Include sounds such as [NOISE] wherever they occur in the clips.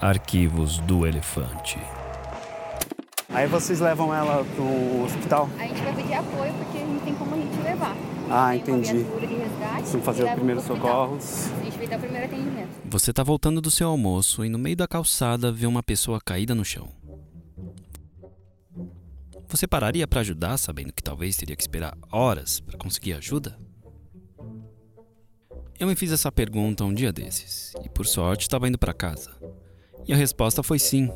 Arquivos do Elefante. Aí vocês levam ela pro hospital? A gente vai pedir apoio porque não tem como a gente levar. Ah, Tem entendi. resgate e fazer o primeiro socorros. A gente vai dar o primeiro atendimento. Você tá voltando do seu almoço e no meio da calçada vê uma pessoa caída no chão. Você pararia pra ajudar, sabendo que talvez teria que esperar horas pra conseguir ajuda? Eu me fiz essa pergunta um dia desses e por sorte estava indo pra casa. E a resposta foi sim.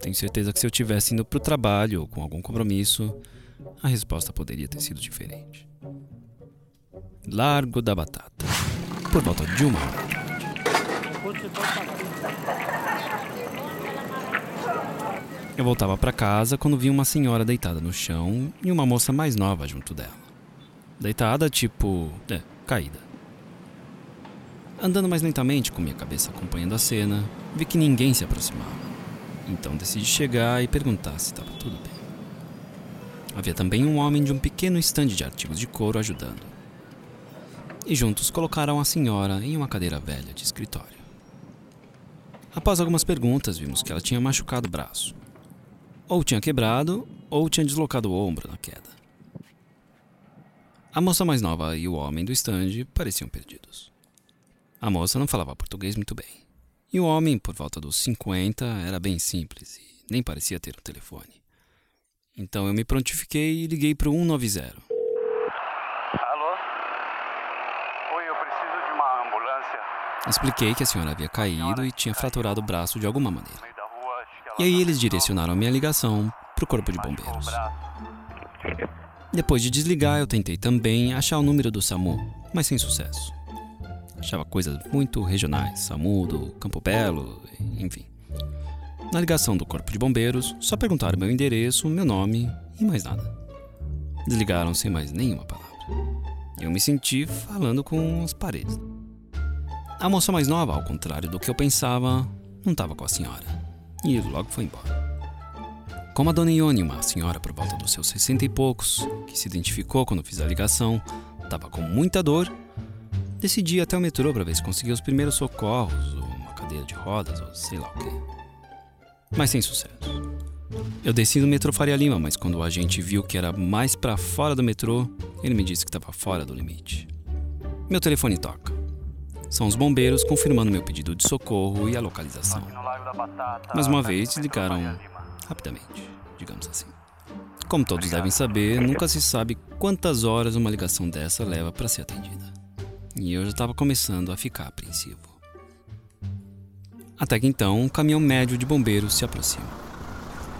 Tenho certeza que se eu tivesse indo pro trabalho ou com algum compromisso, a resposta poderia ter sido diferente. Largo da Batata. Por volta de uma hora. Eu voltava para casa quando vi uma senhora deitada no chão e uma moça mais nova junto dela. Deitada, tipo. é, caída. Andando mais lentamente, com minha cabeça acompanhando a cena, vi que ninguém se aproximava. Então decidi chegar e perguntar se estava tudo bem. Havia também um homem de um pequeno estande de artigos de couro ajudando. E juntos colocaram a senhora em uma cadeira velha de escritório. Após algumas perguntas, vimos que ela tinha machucado o braço. Ou tinha quebrado, ou tinha deslocado o ombro na queda. A moça mais nova e o homem do estande pareciam perdidos. A moça não falava português muito bem. E o homem, por volta dos 50, era bem simples e nem parecia ter um telefone. Então eu me prontifiquei e liguei para o 190. Alô? Oi, eu preciso de uma ambulância. Expliquei que a senhora havia caído e tinha fraturado o braço de alguma maneira. E aí tá eles direcionaram a minha ligação para o corpo de bombeiros. Depois de desligar, eu tentei também achar o número do SAMU, mas sem sucesso. Achava coisas muito regionais, SAMU do Campo Belo, enfim. Na ligação do Corpo de Bombeiros, só perguntaram meu endereço, meu nome e mais nada. Desligaram sem mais nenhuma palavra. Eu me senti falando com as paredes. A moça mais nova, ao contrário do que eu pensava, não estava com a senhora. E logo foi embora. Como a dona Ione, uma senhora por volta dos seus 60 e poucos, que se identificou quando fiz a ligação, estava com muita dor, decidi ir até o metrô para ver se conseguia os primeiros socorros, ou uma cadeira de rodas, ou sei lá o quê. Mas sem sucesso. Eu desci no metrô Faria Lima, mas quando o agente viu que era mais para fora do metrô, ele me disse que estava fora do limite. Meu telefone toca. São os bombeiros confirmando meu pedido de socorro e a localização. Mais uma vez, do metrô ligaram Faria Lima. rapidamente, digamos assim. Como todos devem saber, nunca se sabe quantas horas uma ligação dessa leva para ser atendida. E eu já estava começando a ficar apreensivo. Até que então, um caminhão médio de bombeiros se aproxima.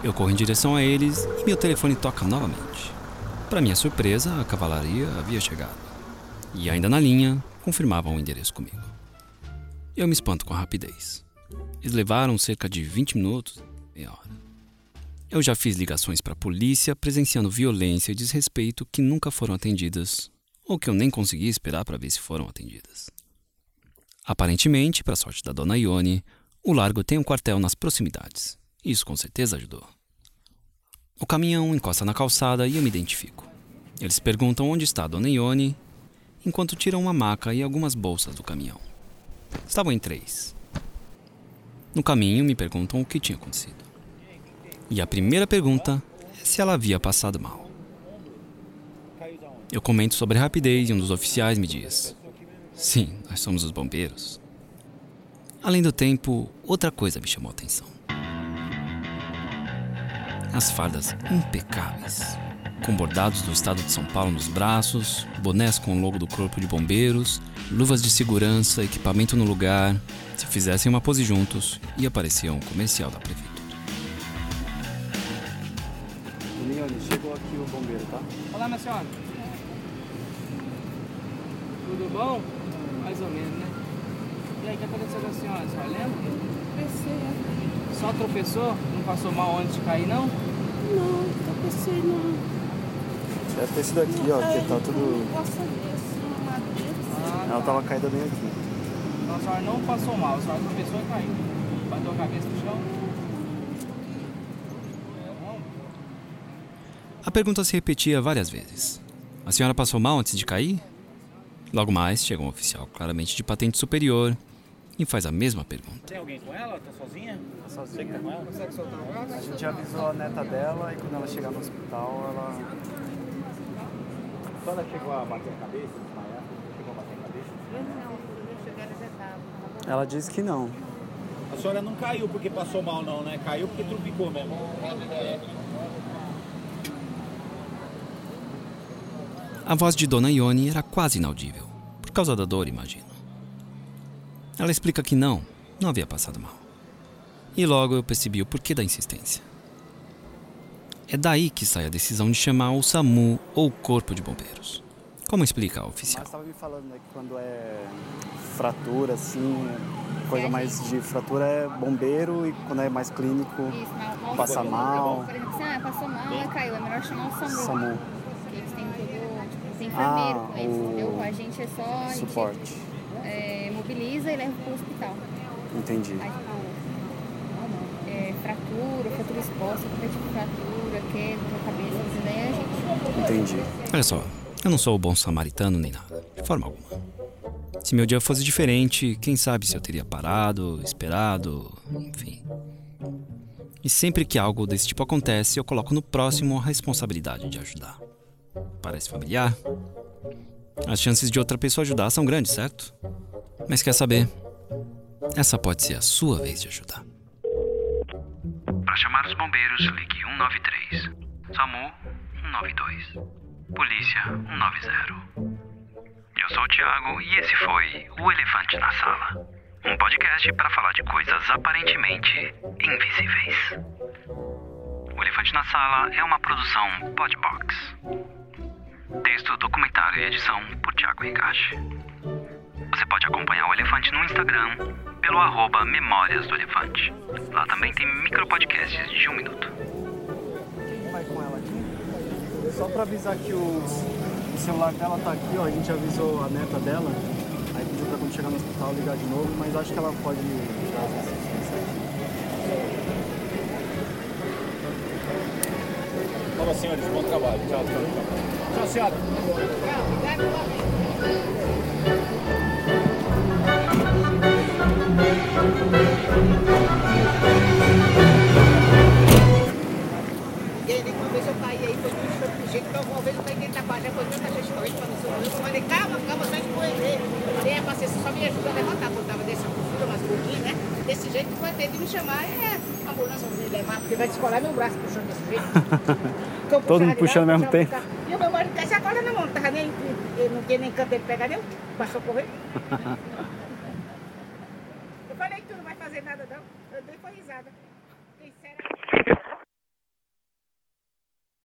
Eu corro em direção a eles e meu telefone toca novamente. Para minha surpresa, a cavalaria havia chegado. E ainda na linha, confirmavam o endereço comigo. Eu me espanto com a rapidez. Eles levaram cerca de 20 minutos, meia hora. Eu já fiz ligações para a polícia presenciando violência e desrespeito que nunca foram atendidas, ou que eu nem consegui esperar para ver se foram atendidas. Aparentemente, para sorte da dona Ione, o largo tem um quartel nas proximidades. Isso com certeza ajudou. O caminhão encosta na calçada e eu me identifico. Eles perguntam onde está a dona Ione, enquanto tiram uma maca e algumas bolsas do caminhão. Estavam em três. No caminho, me perguntam o que tinha acontecido. E a primeira pergunta é se ela havia passado mal. Eu comento sobre a rapidez e um dos oficiais me diz: Sim, nós somos os bombeiros. Além do tempo, outra coisa me chamou a atenção. As fardas impecáveis, com bordados do estado de São Paulo nos braços, bonés com o logo do Corpo de Bombeiros, luvas de segurança, equipamento no lugar. Se fizessem uma pose juntos, ia aparecer um comercial da prefeitura. Leone, chegou aqui o bombeiro, tá? Olá, minha senhora. Tudo bom? Mais ou menos, né? E aí, o que aconteceu com a senhora? A senhora lembra? Tropecei. Só tropeçou? Não passou mal antes de cair, não? Não, tropecei não. Deve ter sido aqui, ó, que tá tudo... Não posso ver assim, uma madeira. Ah, Ela tava caída bem aqui. Então a senhora não passou mal, a senhora tropeçou e caiu. Bateu a cabeça no chão? A pergunta se repetia várias vezes. A senhora passou mal antes de cair? Logo mais chega um oficial claramente de patente superior e faz a mesma pergunta. Tem alguém com ela? Tá sozinha? Tá Você sozinha. tá com ela? Consegue soltar? A gente avisou a neta dela e quando ela chegar no hospital, ela. A senhora chegou a bater a cabeça, desmaiar? Chegou a bater a cabeça? Não, quando eu chegar já estava. Ela disse que não. A senhora não caiu porque passou mal não, né? Caiu porque trupicou mesmo. A voz de Dona Ione era quase inaudível, por causa da dor, imagino. Ela explica que não, não havia passado mal. E logo eu percebi o porquê da insistência. É daí que sai a decisão de chamar o SAMU ou o Corpo de Bombeiros. Como explica a oficial? Mas estava me falando né, que quando é fratura, assim, coisa mais de fratura é bombeiro e quando é mais clínico, Isso, Passa mal. Por exemplo, assim, ah, passou mal, caiu. É melhor chamar o SAMU. SAMU, Porque eles têm todo, tem enfermeiro Ah, com eles, o entendeu? A gente é só, a gente suporte. é, mobiliza e leva pro hospital. Entendi. Aí, tipo, é, fratura, fratura exposta, qualquer tipo de fratura, queda na cabeça, isso daí é a gente. Entendi. Olha só, eu não sou o bom samaritano nem nada, de forma alguma. Se meu dia fosse diferente, quem sabe se eu teria parado, esperado, enfim. E sempre que algo desse tipo acontece, eu coloco no próximo a responsabilidade de ajudar. Parece familiar? As chances de outra pessoa ajudar são grandes, certo? Mas quer saber? Essa pode ser a sua vez de ajudar. Para chamar os bombeiros, ligue 193. SAMU 192. Polícia 190. Eu sou o Thiago e esse foi O Elefante na Sala. Um podcast para falar de coisas aparentemente invisíveis. O Elefante na Sala é uma produção Podbox. Texto, documentário e edição por Thiago Higashi. Você pode acompanhar o Elefante no Instagram pelo arroba Memórias do Elefante. Lá também tem micropodcasts de um minuto. Vai com ela aqui? Só pra avisar que o, o celular dela tá aqui, ó. A gente avisou a neta dela. Aí pediu pra quando chegar no hospital ligar de novo, mas acho que ela pode dar as instruções aqui. Tchau, senhores. Bom trabalho. Tchau, tchau, tchau. Senhora. Eu jeito, então uma vez eu da barra, foi tanta gente correndo para não ser Eu falei, calma, calma, só escorreguei. Falei, é, você só me ajuda a levantar, quando tava desse altura, umas gordinhas, né? Desse jeito, foi ter de me chamar, é, ambulância vai me levar, porque vai descolar meu braço puxando desse jeito. Todo mundo puxando ao mesmo tempo. E o meu marido desse agora na mão, não tava nem, ele não tinha nem canto dele pegar, nem passou correndo. [LAUGHS] eu falei que tu não vai fazer nada, não. Eu dei foi risada. Sinceramente.